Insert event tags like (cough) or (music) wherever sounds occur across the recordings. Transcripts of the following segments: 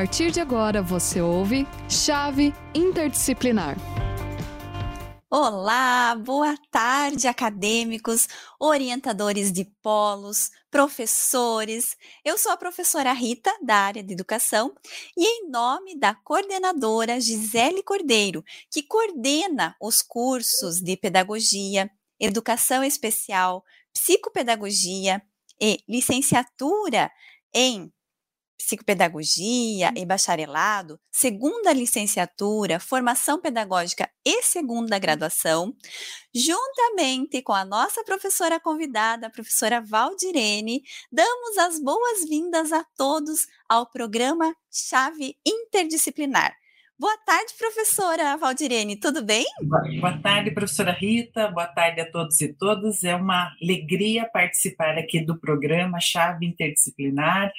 partir de agora você ouve Chave Interdisciplinar. Olá, boa tarde, acadêmicos, orientadores de polos, professores. Eu sou a professora Rita, da área de educação, e em nome da coordenadora Gisele Cordeiro, que coordena os cursos de pedagogia, educação especial, psicopedagogia e licenciatura em psicopedagogia e bacharelado, segunda licenciatura, formação pedagógica e segunda graduação, juntamente com a nossa professora convidada, a professora Valdirene, damos as boas-vindas a todos ao programa Chave Interdisciplinar. Boa tarde, professora Valdirene, tudo bem? Boa tarde, professora Rita, boa tarde a todos e todas. É uma alegria participar aqui do programa Chave Interdisciplinar,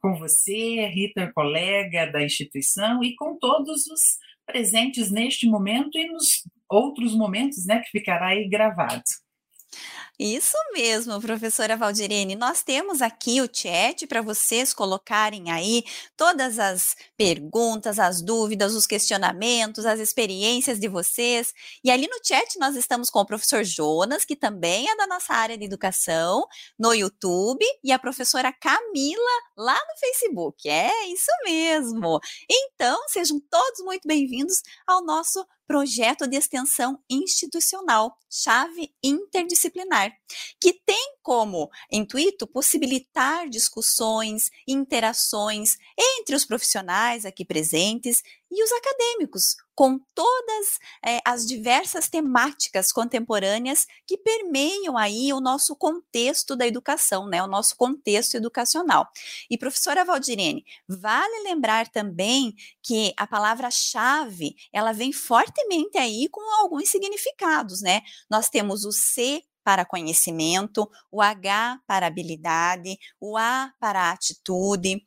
com você, Rita, colega da instituição, e com todos os presentes neste momento e nos outros momentos, né, que ficará aí gravado. Isso mesmo, professora Valdirene. Nós temos aqui o chat para vocês colocarem aí todas as perguntas, as dúvidas, os questionamentos, as experiências de vocês. E ali no chat nós estamos com o professor Jonas, que também é da nossa área de educação, no YouTube, e a professora Camila lá no Facebook. É isso mesmo. Então, sejam todos muito bem-vindos ao nosso projeto de extensão institucional, chave interdisciplinar, que tem como intuito possibilitar discussões, interações entre os profissionais aqui presentes e os acadêmicos, com todas é, as diversas temáticas contemporâneas que permeiam aí o nosso contexto da educação, né, o nosso contexto educacional. E professora Valdirene, vale lembrar também que a palavra-chave, ela vem fortemente aí com alguns significados, né? Nós temos o C para conhecimento, o H para habilidade, o A para atitude,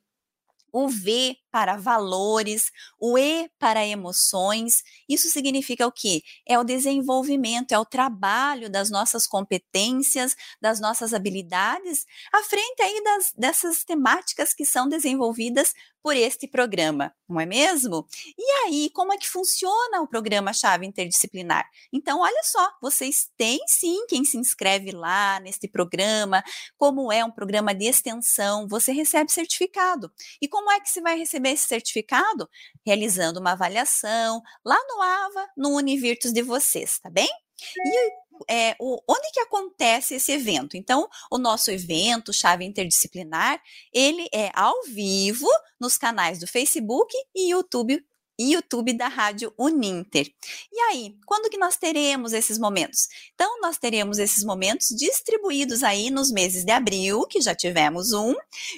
o V para valores, o E para emoções. Isso significa o quê? É o desenvolvimento, é o trabalho das nossas competências, das nossas habilidades, à frente aí das, dessas temáticas que são desenvolvidas por este programa, não é mesmo? E aí, como é que funciona o programa Chave Interdisciplinar? Então, olha só, vocês têm sim quem se inscreve lá neste programa, como é um programa de extensão, você recebe certificado. E como é que você vai receber esse certificado? Realizando uma avaliação lá no AVA, no Univirtus de vocês, tá bem? E é, o, onde que acontece esse evento? Então, o nosso evento, Chave Interdisciplinar, ele é ao vivo nos canais do Facebook e YouTube e YouTube da Rádio Uninter. E aí, quando que nós teremos esses momentos? Então, nós teremos esses momentos distribuídos aí nos meses de abril, que já tivemos um,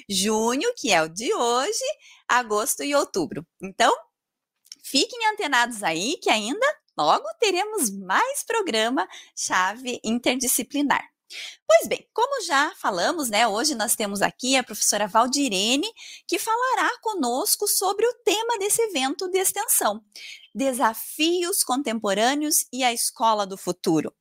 junho, que é o de hoje, agosto e outubro. Então, fiquem antenados aí que ainda logo teremos mais programa chave interdisciplinar. Pois bem, como já falamos, né, hoje nós temos aqui a professora Valdirene, que falará conosco sobre o tema desse evento de extensão: Desafios Contemporâneos e a Escola do Futuro.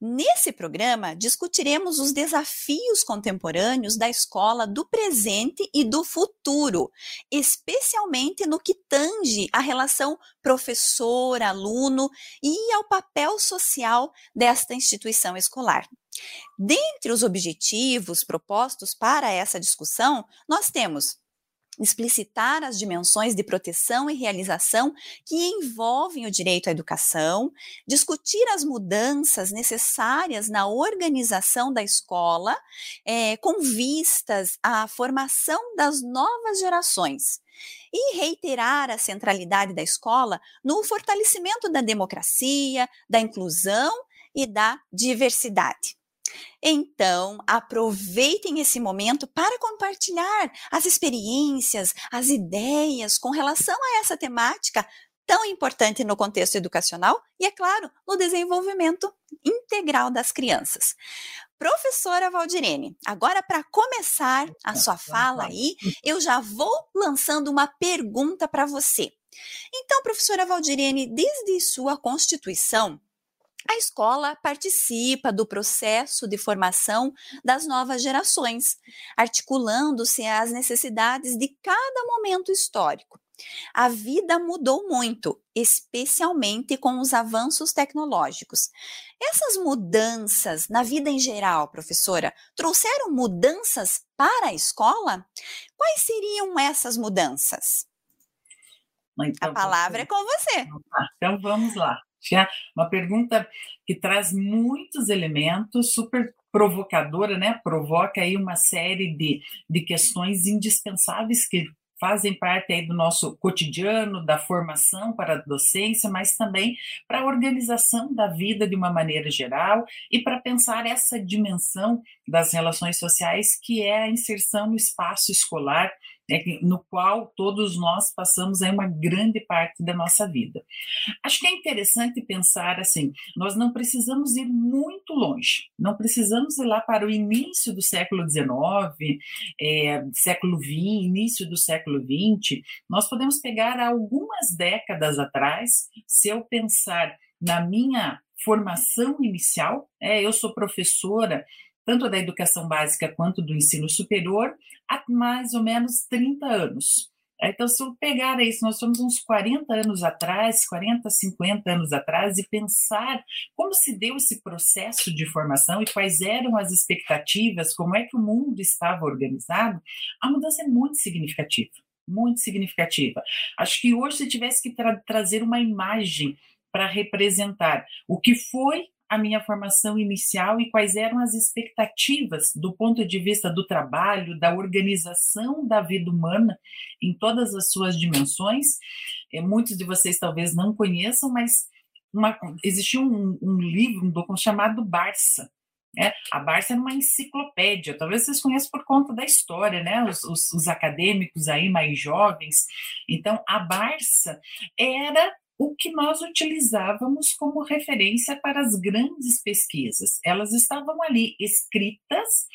Nesse programa, discutiremos os desafios contemporâneos da escola do presente e do futuro, especialmente no que tange à relação professor-aluno e ao papel social desta instituição escolar. Dentre os objetivos propostos para essa discussão, nós temos explicitar as dimensões de proteção e realização que envolvem o direito à educação, discutir as mudanças necessárias na organização da escola, é, com vistas à formação das novas gerações. E reiterar a centralidade da escola no fortalecimento da democracia, da inclusão e da diversidade. Então, aproveitem esse momento para compartilhar as experiências, as ideias com relação a essa temática tão importante no contexto educacional e, é claro, no desenvolvimento integral das crianças. Professora Valdirene, agora para começar a sua fala aí, eu já vou lançando uma pergunta para você. Então, professora Valdirene, desde sua constituição, a escola participa do processo de formação das novas gerações, articulando-se às necessidades de cada momento histórico. A vida mudou muito, especialmente com os avanços tecnológicos. Essas mudanças na vida em geral, professora, trouxeram mudanças para a escola? Quais seriam essas mudanças? Então, a palavra é com você. Então vamos lá. Uma pergunta que traz muitos elementos, super provocadora, né? Provoca aí uma série de, de questões indispensáveis que fazem parte aí do nosso cotidiano, da formação para a docência, mas também para a organização da vida de uma maneira geral e para pensar essa dimensão das relações sociais que é a inserção no espaço escolar no qual todos nós passamos aí uma grande parte da nossa vida. Acho que é interessante pensar assim: nós não precisamos ir muito longe, não precisamos ir lá para o início do século XIX, é, século XX, início do século XX. Nós podemos pegar algumas décadas atrás, se eu pensar na minha formação inicial, é, eu sou professora tanto da educação básica quanto do ensino superior, há mais ou menos 30 anos. Então, se eu pegar isso, nós somos uns 40 anos atrás, 40, 50 anos atrás, e pensar como se deu esse processo de formação e quais eram as expectativas, como é que o mundo estava organizado, a mudança é muito significativa, muito significativa. Acho que hoje, se tivesse que tra trazer uma imagem para representar o que foi a minha formação inicial e quais eram as expectativas do ponto de vista do trabalho, da organização da vida humana em todas as suas dimensões. É, muitos de vocês talvez não conheçam, mas uma, existia um, um livro, um documento chamado Barça, né? A Barça era uma enciclopédia, talvez vocês conheçam por conta da história, né? Os, os, os, acadêmicos aí mais jovens. Então, a Barça era o que nós utilizávamos como referência para as grandes pesquisas. Elas estavam ali escritas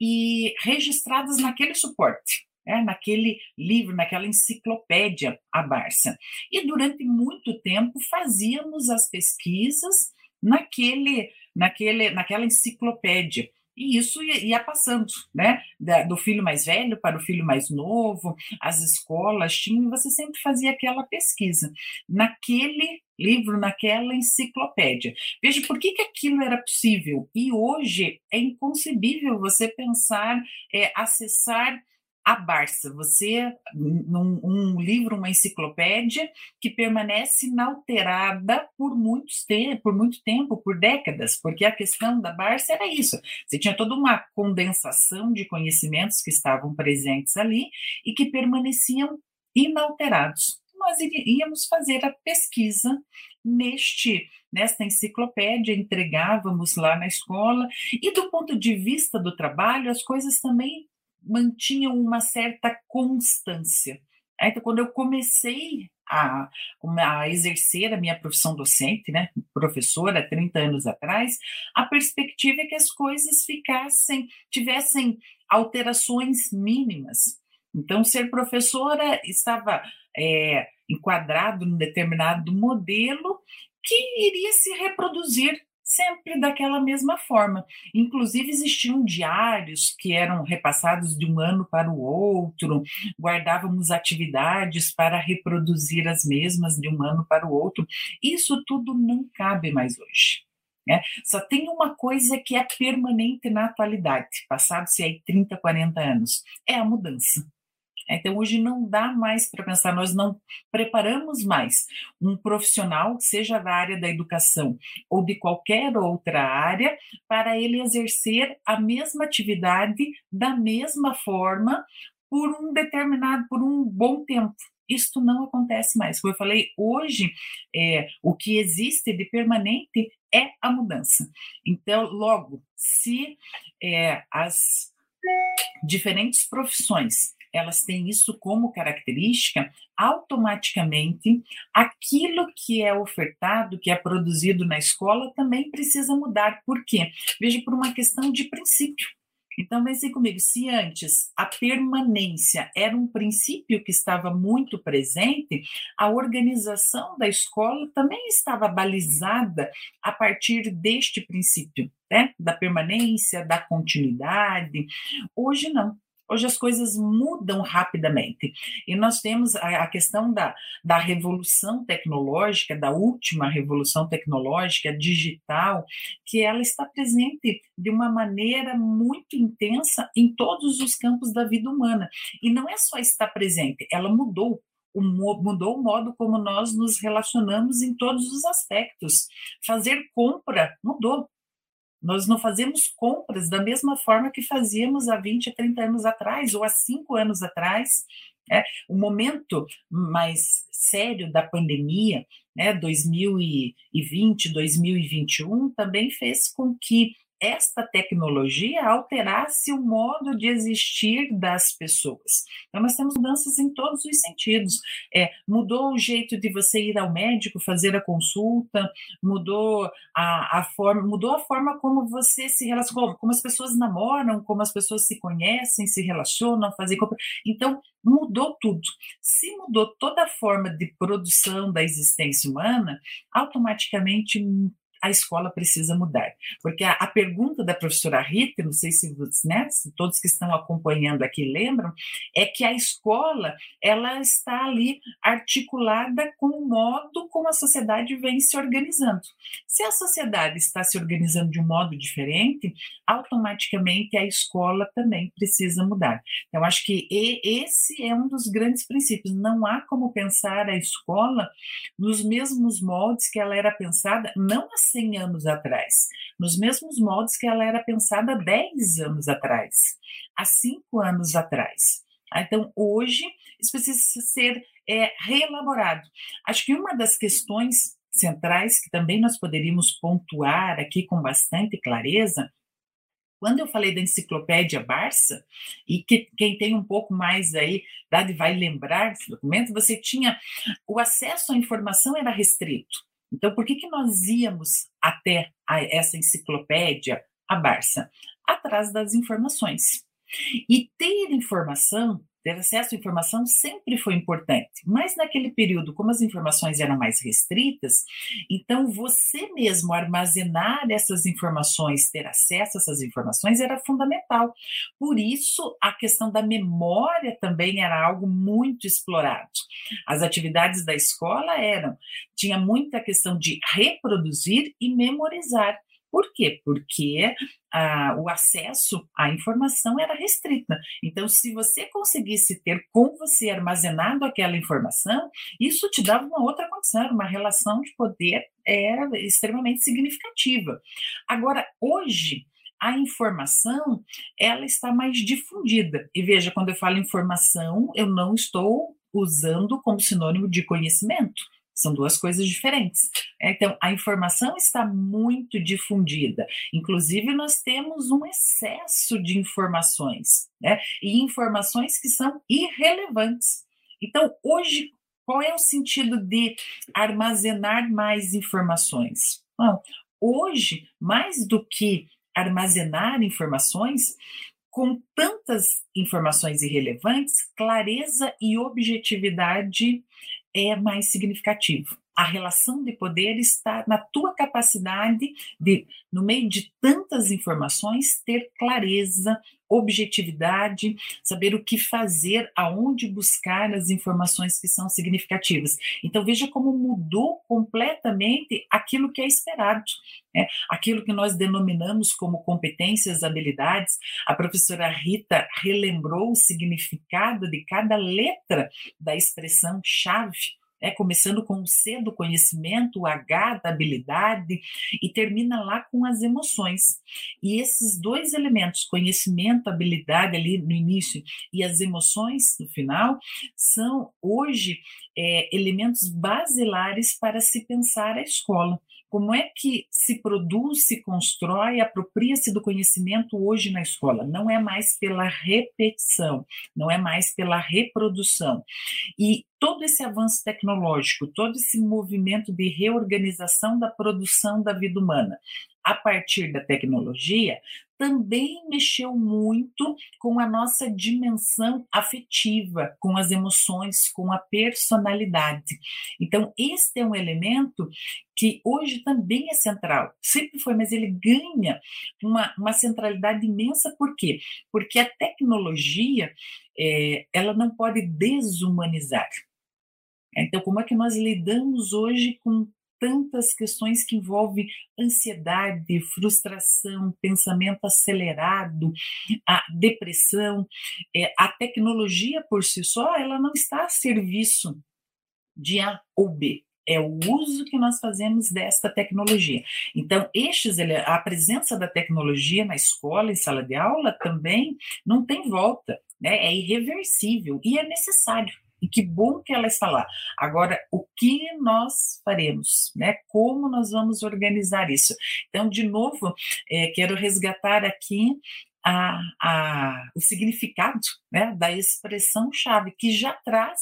e registradas naquele suporte. É, naquele livro, naquela enciclopédia, a Barça. E durante muito tempo fazíamos as pesquisas naquele, naquele, naquela enciclopédia. E isso ia, passando, né? Do filho mais velho para o filho mais novo, as escolas tinham, você sempre fazia aquela pesquisa. Naquele livro, naquela enciclopédia. Veja por que, que aquilo era possível. E hoje é inconcebível você pensar, é, acessar a Barça, você, um, um, livro, uma enciclopédia que permanece inalterada por, muitos te por muito tempo, por décadas, porque a questão da Barça era isso. Você tinha toda uma condensação de conhecimentos que estavam presentes ali e que permaneciam inalterados. Nós iríamos fazer a pesquisa neste nesta enciclopédia, entregávamos lá na escola, e do ponto de vista do trabalho, as coisas também mantinham uma certa constância. Então, quando eu comecei a, a, exercer a minha profissão docente, né, professora, 30 anos atrás, a perspectiva é que as coisas ficassem, tivessem alterações mínimas. Então, ser professora estava é, enquadrado num determinado modelo que iria se reproduzir sempre daquela mesma forma. Inclusive, existiam diários que eram repassados de um ano para o outro, guardávamos atividades para reproduzir as mesmas de um ano para o outro. Isso tudo não cabe mais hoje. Né? Só tem uma coisa que é permanente na atualidade, passados-se aí 30, 40 anos, é a mudança. Então, hoje não dá mais para pensar, nós não preparamos mais um profissional, seja da área da educação ou de qualquer outra área, para ele exercer a mesma atividade da mesma forma por um determinado, por um bom tempo. Isto não acontece mais. Como eu falei, hoje é, o que existe de permanente é a mudança. Então, logo, se é, as diferentes profissões elas têm isso como característica, automaticamente aquilo que é ofertado, que é produzido na escola, também precisa mudar. Por quê? Veja, por uma questão de princípio. Então, pense comigo, se antes a permanência era um princípio que estava muito presente, a organização da escola também estava balizada a partir deste princípio, né? da permanência, da continuidade. Hoje não. Hoje as coisas mudam rapidamente. E nós temos a, a questão da, da revolução tecnológica, da última revolução tecnológica digital, que ela está presente de uma maneira muito intensa em todos os campos da vida humana. E não é só estar presente, ela mudou mudou o modo como nós nos relacionamos em todos os aspectos. Fazer compra mudou. Nós não fazemos compras da mesma forma que fazíamos há 20, 30 anos atrás ou há 5 anos atrás. É, o momento mais sério da pandemia, né, 2020, 2021, também fez com que esta tecnologia alterasse o modo de existir das pessoas. Então, nós temos mudanças em todos os sentidos. É, mudou o jeito de você ir ao médico, fazer a consulta, mudou a, a forma, mudou a forma como você se relaciona, como as pessoas namoram, como as pessoas se conhecem, se relacionam, fazem. Então, mudou tudo. Se mudou toda a forma de produção da existência humana, automaticamente a escola precisa mudar. Porque a, a pergunta da professora Rita, não sei se, né, se todos que estão acompanhando aqui lembram, é que a escola ela está ali articulada com o modo como a sociedade vem se organizando. Se a sociedade está se organizando de um modo diferente, automaticamente a escola também precisa mudar. Então, acho que esse é um dos grandes princípios. Não há como pensar a escola nos mesmos moldes que ela era pensada, não há 100 anos atrás, nos mesmos moldes que ela era pensada há 10 anos atrás, há 5 anos atrás. Ah, então, hoje, isso precisa ser é, reelaborado. Acho que uma das questões centrais que também nós poderíamos pontuar aqui com bastante clareza quando eu falei da enciclopédia Barça, e que quem tem um pouco mais aí idade vai lembrar desse documento, você tinha o acesso à informação era restrito. Então, por que, que nós íamos até a, essa enciclopédia, a Barça? Atrás das informações. E ter informação ter acesso à informação sempre foi importante, mas naquele período, como as informações eram mais restritas, então você mesmo armazenar essas informações, ter acesso a essas informações era fundamental. Por isso, a questão da memória também era algo muito explorado. As atividades da escola eram, tinha muita questão de reproduzir e memorizar. Por quê? Porque ah, o acesso à informação era restrita. Então, se você conseguisse ter com você armazenado aquela informação, isso te dava uma outra condição, uma relação de poder era extremamente significativa. Agora, hoje, a informação ela está mais difundida. E veja, quando eu falo informação, eu não estou usando como sinônimo de conhecimento. São duas coisas diferentes. É, então, a informação está muito difundida. Inclusive, nós temos um excesso de informações, né? E informações que são irrelevantes. Então, hoje, qual é o sentido de armazenar mais informações? Bom, hoje, mais do que armazenar informações, com tantas informações irrelevantes, clareza e objetividade é mais significativo. A relação de poder está na tua capacidade de, no meio de tantas informações, ter clareza, objetividade, saber o que fazer, aonde buscar as informações que são significativas. Então veja como mudou completamente aquilo que é esperado. Né? Aquilo que nós denominamos como competências, habilidades, a professora Rita relembrou o significado de cada letra da expressão chave é, começando com o C do conhecimento, o H da habilidade, e termina lá com as emoções. E esses dois elementos, conhecimento, habilidade ali no início e as emoções no final, são hoje é, elementos basilares para se pensar a escola. Como é que se produz, se constrói, apropria-se do conhecimento hoje na escola? Não é mais pela repetição, não é mais pela reprodução. E todo esse avanço tecnológico, todo esse movimento de reorganização da produção da vida humana, a partir da tecnologia, também mexeu muito com a nossa dimensão afetiva, com as emoções, com a personalidade. Então, este é um elemento que hoje também é central, sempre foi, mas ele ganha uma, uma centralidade imensa, por quê? Porque a tecnologia, é, ela não pode desumanizar. Então, como é que nós lidamos hoje com tantas questões que envolvem ansiedade, frustração, pensamento acelerado, a depressão. É, a tecnologia por si só, ela não está a serviço de A ou B. É o uso que nós fazemos desta tecnologia. Então, estes, a presença da tecnologia na escola, em sala de aula, também não tem volta, né? é irreversível e é necessário. E que bom que ela está lá. Agora, o que nós faremos, né? Como nós vamos organizar isso? Então, de novo, é, quero resgatar aqui a, a, o significado né, da expressão chave, que já traz,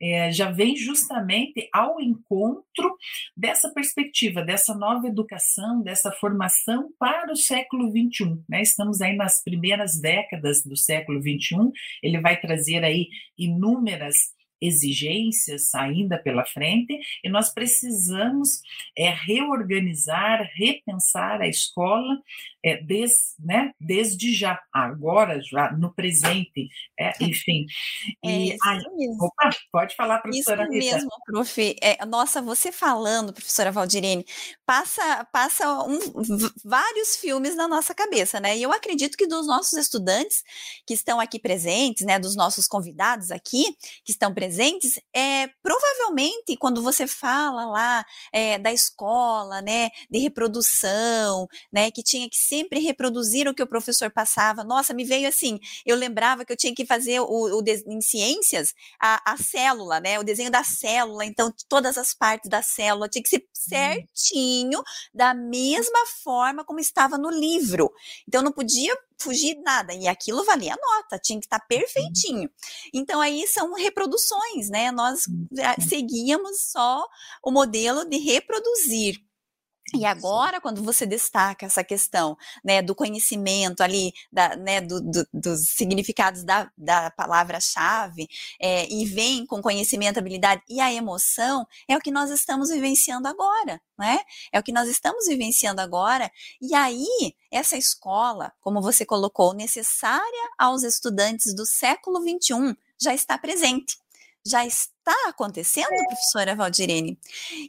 é, já vem justamente ao encontro dessa perspectiva, dessa nova educação, dessa formação para o século XXI. Né? Estamos aí nas primeiras décadas do século XXI, ele vai trazer aí inúmeras exigências ainda pela frente e nós precisamos é, reorganizar, repensar a escola é, des, né, desde já, agora, já no presente, é, enfim. É e, isso aí, mesmo. Opa, pode falar, professora Isso Rita. mesmo, prof. É, nossa, você falando, professora Valdirene, passa, passa um, vários filmes na nossa cabeça, né? E eu acredito que dos nossos estudantes que estão aqui presentes, né, dos nossos convidados aqui, que estão presentes, é, provavelmente, quando você fala lá é, da escola, né, de reprodução, né, que tinha que sempre reproduzir o que o professor passava. Nossa, me veio assim, eu lembrava que eu tinha que fazer o, o em ciências a, a, célula, né? O desenho da célula, então todas as partes da célula tinha que ser uhum. certinho, da mesma forma como estava no livro. Então não podia fugir nada. E aquilo valia nota, tinha que estar uhum. perfeitinho. Então, aí são reproduções, né? Nós seguíamos só o modelo de reproduzir. E agora, quando você destaca essa questão né, do conhecimento ali, da, né, do, do, dos significados da, da palavra-chave, é, e vem com conhecimento, habilidade e a emoção, é o que nós estamos vivenciando agora, né? É o que nós estamos vivenciando agora. E aí, essa escola, como você colocou, necessária aos estudantes do século XXI, já está presente já está acontecendo, professora Valdirene?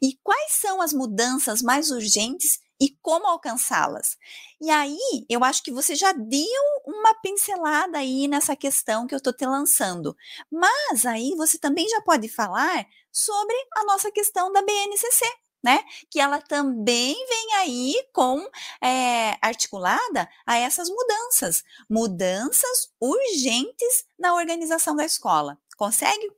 E quais são as mudanças mais urgentes e como alcançá-las? E aí, eu acho que você já deu uma pincelada aí nessa questão que eu estou te lançando. Mas aí você também já pode falar sobre a nossa questão da BNCC, né? Que ela também vem aí com é, articulada a essas mudanças, mudanças urgentes na organização da escola. Consegue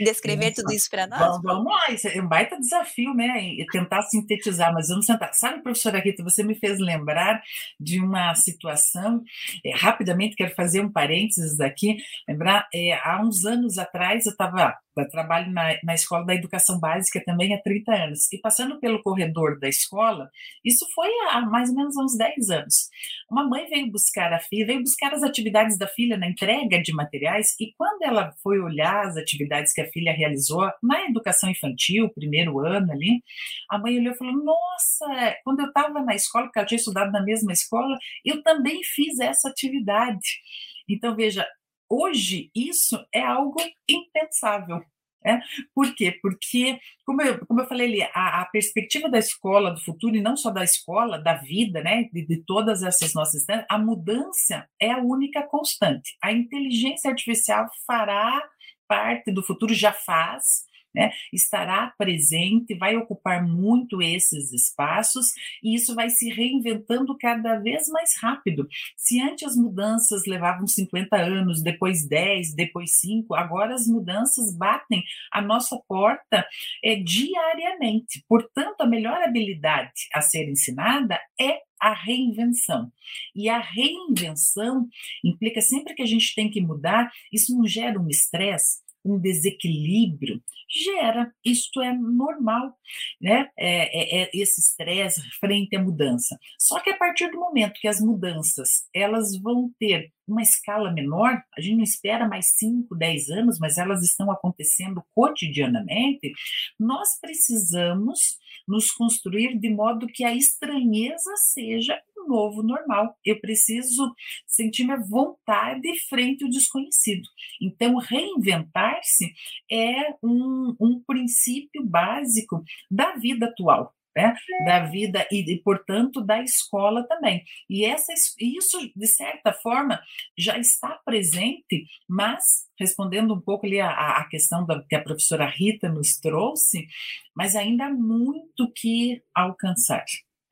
descrever Nossa, tudo isso para nós? Vamos, vamos lá, isso é um baita desafio, né? E tentar sintetizar, mas vamos tentar. Sabe, professora Rita, você me fez lembrar de uma situação, é, rapidamente quero fazer um parênteses aqui, lembrar, é, há uns anos atrás eu estava trabalho na, na escola da educação básica também há 30 anos. E passando pelo corredor da escola, isso foi há mais ou menos uns 10 anos. Uma mãe veio buscar a filha, veio buscar as atividades da filha na entrega de materiais, e quando ela foi olhar as atividades que a filha realizou na educação infantil, primeiro ano ali, a mãe olhou e falou: Nossa, quando eu estava na escola, porque ela tinha estudado na mesma escola, eu também fiz essa atividade. Então, veja, Hoje, isso é algo impensável. É? Por quê? Porque, como eu, como eu falei ali, a, a, perspectiva da escola do futuro, e não só da escola, da vida, né, de, de todas essas nossas. A mudança é a única constante. A inteligência artificial fará parte do futuro, já faz, né, estará presente, vai ocupar muito esses espaços e isso vai se reinventando cada vez mais rápido. Se antes as mudanças levavam 50 anos, depois 10, depois 5, agora as mudanças batem a nossa porta é, diariamente. Portanto, a melhor habilidade a ser ensinada é a reinvenção. E a reinvenção implica sempre que a gente tem que mudar, isso não gera um estresse, um desequilíbrio, gera, isto é normal, né? É, é, é esse estresse frente à mudança. Só que a partir do momento que as mudanças elas vão ter uma escala menor, a gente não espera mais 5, 10 anos, mas elas estão acontecendo cotidianamente, nós precisamos nos construir de modo que a estranheza seja novo normal. Eu preciso sentir minha vontade frente ao desconhecido. Então, reinventar-se é um, um princípio básico da vida atual né, da vida e, e, portanto, da escola também. E essa, isso, de certa forma, já está presente, mas, respondendo um pouco ali a, a questão da, que a professora Rita nos trouxe, mas ainda há muito que alcançar.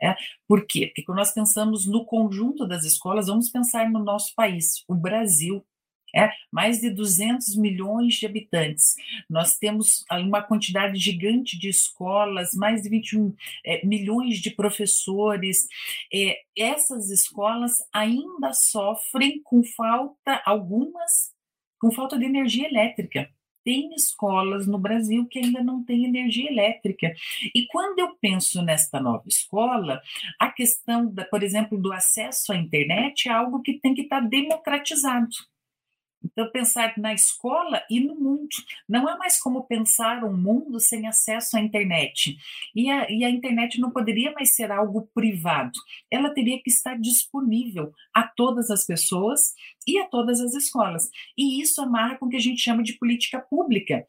É, por quê? Porque quando nós pensamos no conjunto das escolas, vamos pensar no nosso país, o Brasil, é, mais de 200 milhões de habitantes. Nós temos uma quantidade gigante de escolas, mais de 21 é, milhões de professores. É, essas escolas ainda sofrem com falta, algumas, com falta de energia elétrica tem escolas no Brasil que ainda não têm energia elétrica. E quando eu penso nesta nova escola, a questão, da, por exemplo, do acesso à internet é algo que tem que estar democratizado. Então, pensar na escola e no mundo. Não há mais como pensar um mundo sem acesso à internet. E a, e a internet não poderia mais ser algo privado. Ela teria que estar disponível a todas as pessoas e a todas as escolas. E isso amarra com o que a gente chama de política pública.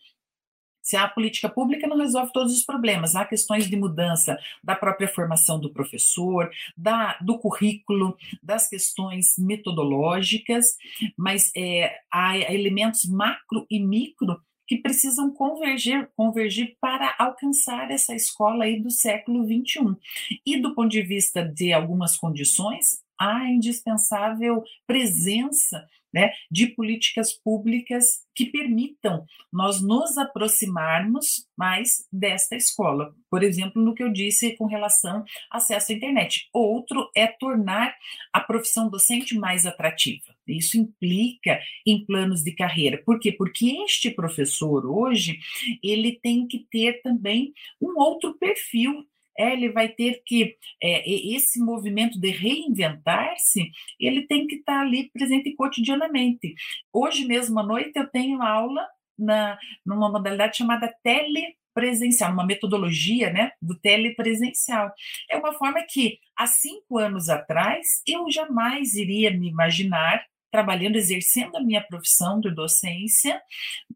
Se a política pública não resolve todos os problemas, há questões de mudança da própria formação do professor, da, do currículo, das questões metodológicas, mas é, há elementos macro e micro que precisam convergir, convergir para alcançar essa escola aí do século XXI. E do ponto de vista de algumas condições, a indispensável presença né, de políticas públicas que permitam nós nos aproximarmos mais desta escola. Por exemplo, no que eu disse com relação acesso à internet. Outro é tornar a profissão docente mais atrativa. Isso implica em planos de carreira. Por quê? Porque este professor hoje, ele tem que ter também um outro perfil é, ele vai ter que, é, esse movimento de reinventar-se, ele tem que estar ali presente cotidianamente. Hoje mesmo à noite eu tenho aula na, numa modalidade chamada telepresencial, uma metodologia né, do telepresencial. É uma forma que, há cinco anos atrás, eu jamais iria me imaginar trabalhando, exercendo a minha profissão de docência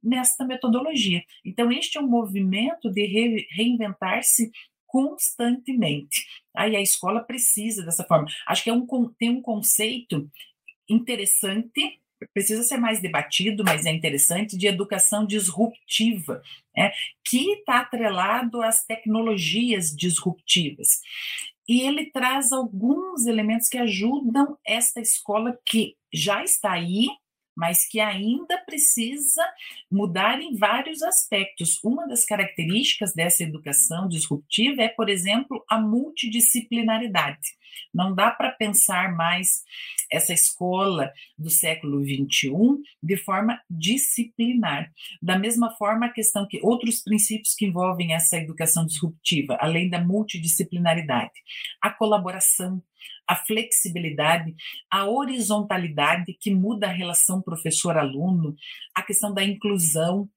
nesta metodologia. Então, este é um movimento de re, reinventar-se constantemente. Aí a escola precisa dessa forma. Acho que é um, tem um conceito interessante, precisa ser mais debatido, mas é interessante, de educação disruptiva, né, que está atrelado às tecnologias disruptivas. E ele traz alguns elementos que ajudam esta escola que já está aí, mas que ainda precisa mudar em vários aspectos. Uma das características dessa educação disruptiva é, por exemplo, a multidisciplinaridade. Não dá para pensar mais essa escola do século XXI de forma disciplinar. Da mesma forma, a questão que outros princípios que envolvem essa educação disruptiva, além da multidisciplinaridade, a colaboração, a flexibilidade, a horizontalidade que muda a relação professor-aluno, a questão da inclusão,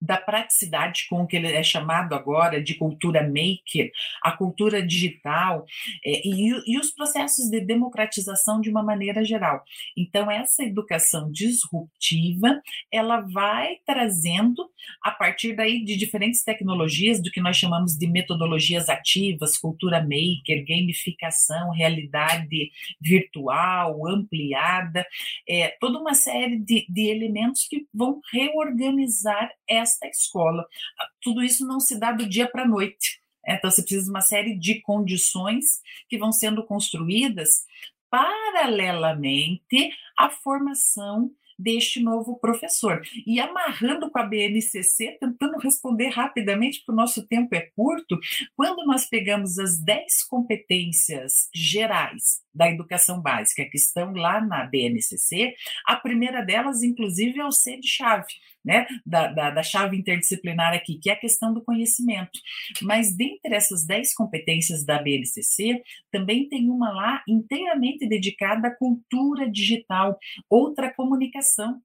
da praticidade com que ele é chamado agora de cultura maker, a cultura digital é, e, e, os processos de democratização de uma maneira geral. Então essa educação disruptiva ela vai trazendo a partir daí de diferentes tecnologias do que nós chamamos de metodologias ativas, cultura maker, gamificação, realidade virtual, ampliada, é, toda uma série de, de elementos que vão reorganizar essa esta escola. Tudo isso não se dá do dia para a noite. É, então, você precisa de uma série de condições que vão sendo construídas paralelamente à formação deste novo professor. E amarrando com a BNCC, tentando responder rapidamente, porque o nosso tempo é curto, quando nós pegamos as 10 competências gerais da educação básica, que estão lá na BNCC. A primeira delas, inclusive, é o C de chave, né, da, da, da, chave interdisciplinar aqui, que é a questão do conhecimento. Mas dentre essas 10 competências da BNCC, também tem uma lá inteiramente dedicada à cultura digital, outra comunicação.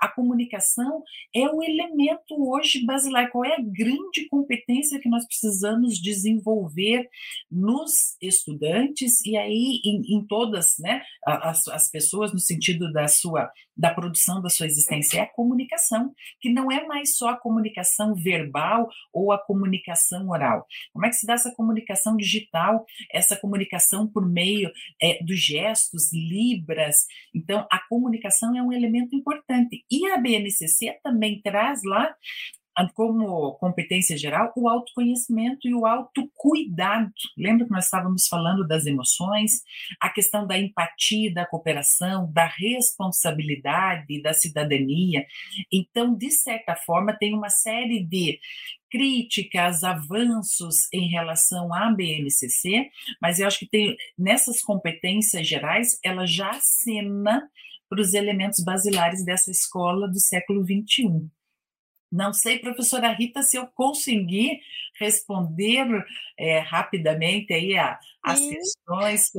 A comunicação é o elemento hoje basilar. Qual é a grande competência que nós precisamos desenvolver nos estudantes e aí em, em todas né, as, as pessoas, no sentido da sua da produção da sua existência? É a comunicação que não é mais só a comunicação verbal ou a comunicação oral. Como é que se dá essa comunicação digital, essa comunicação por meio é, dos gestos, libras? Então, a comunicação é um elemento importante. E a BNCC também traz lá como competência geral, o autoconhecimento e o autocuidado. Lembra que nós estávamos falando das emoções, a questão da empatia, da cooperação, da responsabilidade, da cidadania. Então, de certa forma, tem uma série de críticas, avanços em relação à BNCC, mas eu acho que tem nessas competências gerais, ela já acena para os elementos basilares dessa escola do século XXI. Não sei, professora Rita, se eu conseguir responder é, rapidamente aí a, as questões.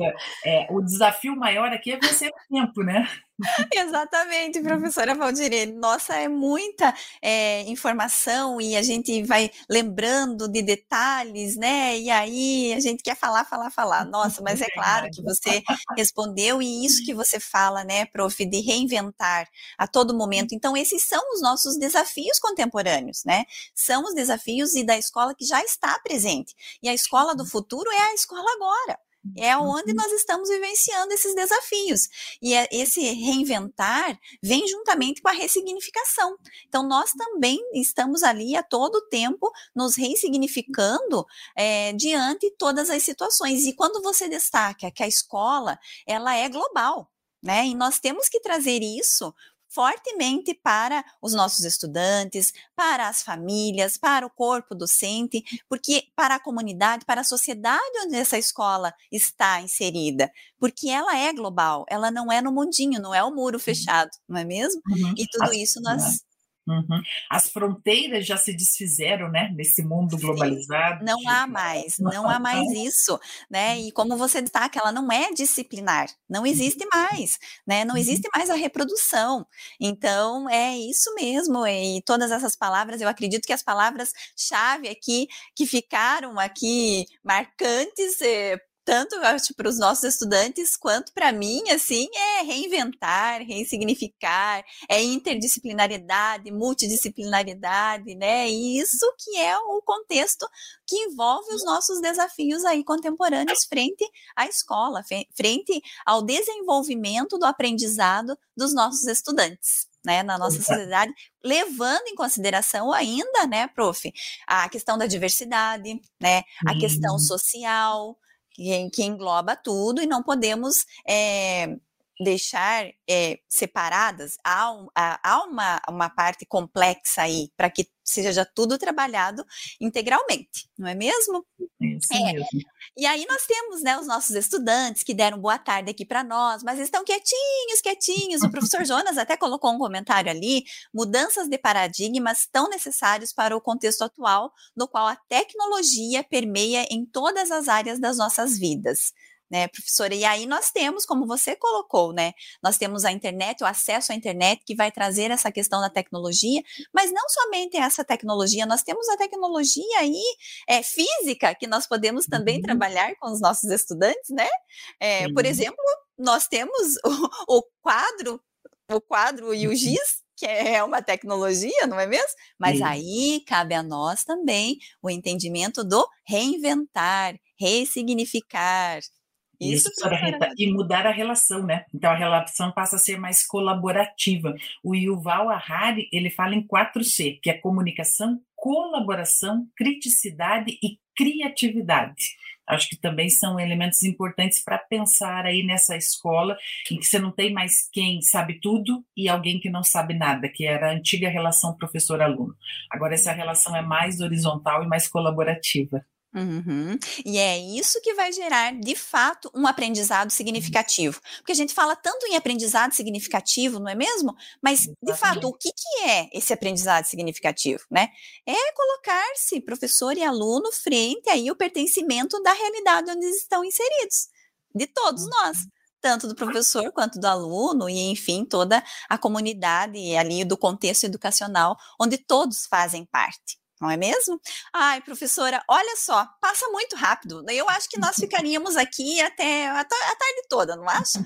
É, o desafio maior aqui é vencer o tempo, né? (laughs) Exatamente, professora Valdirene. Nossa, é muita é, informação e a gente vai lembrando de detalhes, né? E aí a gente quer falar, falar, falar. (laughs) Nossa, mas é claro que você (laughs) respondeu e isso que você fala, né, prof, de reinventar a todo momento. Então, esses são os nossos desafios contemporâneos, né? São os desafios e da escola que já está presente. E a escola do futuro é a escola agora. É onde uhum. nós estamos vivenciando esses desafios. E é, esse reinventar vem juntamente com a ressignificação. Então, nós também estamos ali a todo tempo nos ressignificando é, diante de todas as situações. E quando você destaca que a escola ela é global, né? E nós temos que trazer isso fortemente para os nossos estudantes, para as famílias, para o corpo docente, porque para a comunidade, para a sociedade onde essa escola está inserida, porque ela é global, ela não é no mundinho, não é o muro fechado, não é mesmo? Uhum. E tudo isso nós Uhum. As fronteiras já se desfizeram, né, nesse mundo globalizado. Não há mais, não há mais isso, né? E como você destaca, ela não é disciplinar, não existe mais, né? Não uhum. existe mais a reprodução. Então é isso mesmo. E todas essas palavras, eu acredito que as palavras-chave aqui que ficaram aqui marcantes eh, tanto para os nossos estudantes quanto para mim, assim, é reinventar, ressignificar, é interdisciplinaridade, multidisciplinaridade, né? E isso que é o contexto que envolve os nossos desafios aí contemporâneos frente à escola, frente ao desenvolvimento do aprendizado dos nossos estudantes. Né, na nossa sociedade, levando em consideração ainda, né, prof, a questão da diversidade, né, a questão uhum. social, que, que engloba tudo e não podemos é, deixar é, separadas, há, um, há uma, uma parte complexa aí, para que seja tudo trabalhado integralmente, não é mesmo? Isso é. mesmo. E aí nós temos né, os nossos estudantes que deram boa tarde aqui para nós, mas estão quietinhos, quietinhos. O professor Jonas até colocou um comentário ali: mudanças de paradigmas tão necessários para o contexto atual, no qual a tecnologia permeia em todas as áreas das nossas vidas né, professora? E aí nós temos, como você colocou, né? Nós temos a internet, o acesso à internet que vai trazer essa questão da tecnologia, mas não somente essa tecnologia, nós temos a tecnologia aí é, física que nós podemos também uhum. trabalhar com os nossos estudantes, né? É, por exemplo, nós temos o, o quadro, o quadro e o uhum. giz, que é uma tecnologia, não é mesmo? Mas Sim. aí cabe a nós também o entendimento do reinventar, ressignificar, isso, Isso Rita, e mudar a relação, né? Então a relação passa a ser mais colaborativa. O Yuval Harari, ele fala em 4C, que é comunicação, colaboração, criticidade e criatividade. Acho que também são elementos importantes para pensar aí nessa escola em que você não tem mais quem sabe tudo e alguém que não sabe nada, que era a antiga relação professor-aluno. Agora essa relação é mais horizontal e mais colaborativa. Uhum. E é isso que vai gerar, de fato, um aprendizado significativo. Porque a gente fala tanto em aprendizado significativo, não é mesmo? Mas, de fato, o que, que é esse aprendizado significativo, né? É colocar-se, professor e aluno, frente aí o pertencimento da realidade onde eles estão inseridos, de todos uhum. nós tanto do professor quanto do aluno e enfim toda a comunidade ali do contexto educacional onde todos fazem parte não é mesmo? Ai, professora, olha só, passa muito rápido. Eu acho que nós ficaríamos aqui até a, tarde toda, não acha?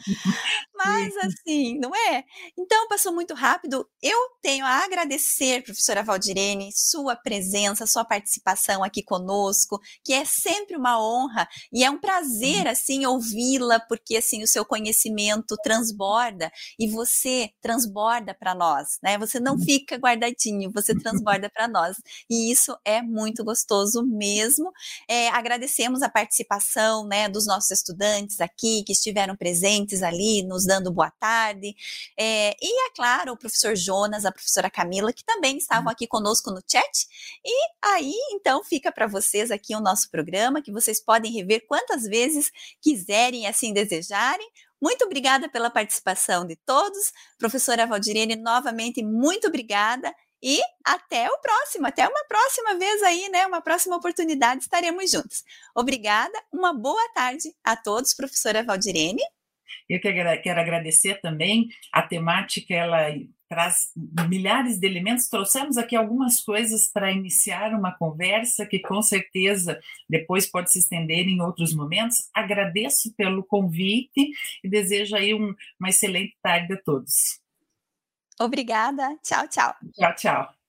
Mas assim, não é? Então, passou muito rápido. Eu tenho a agradecer, professora Valdirene, sua presença, sua participação aqui conosco, que é sempre uma honra e é um prazer, assim, ouvi-la, porque, assim, o seu conhecimento transborda e você transborda para nós, né? Você não uhum. fica guardadinho, você transborda para nós. E isso é muito gostoso mesmo. É, agradecemos a participação né, dos nossos estudantes aqui, que estiveram presentes ali, nos dando boa tarde. É, e, é claro, o professor Jonas, a professora Camila, que também estavam aqui conosco no chat. E aí, então, fica para vocês aqui o nosso programa, que vocês podem rever quantas vezes quiserem, assim desejarem. Muito obrigada pela participação de todos. Professora Valdirene, novamente, muito obrigada. E até o próximo, até uma próxima vez aí, né? Uma próxima oportunidade estaremos juntos. Obrigada, uma boa tarde a todos, professora Valdirene. Eu quero agradecer também a temática, ela traz milhares de elementos. Trouxemos aqui algumas coisas para iniciar uma conversa que com certeza depois pode se estender em outros momentos. Agradeço pelo convite e desejo aí um, uma excelente tarde a todos. Obrigada. Tchau, tchau. Tchau, tchau.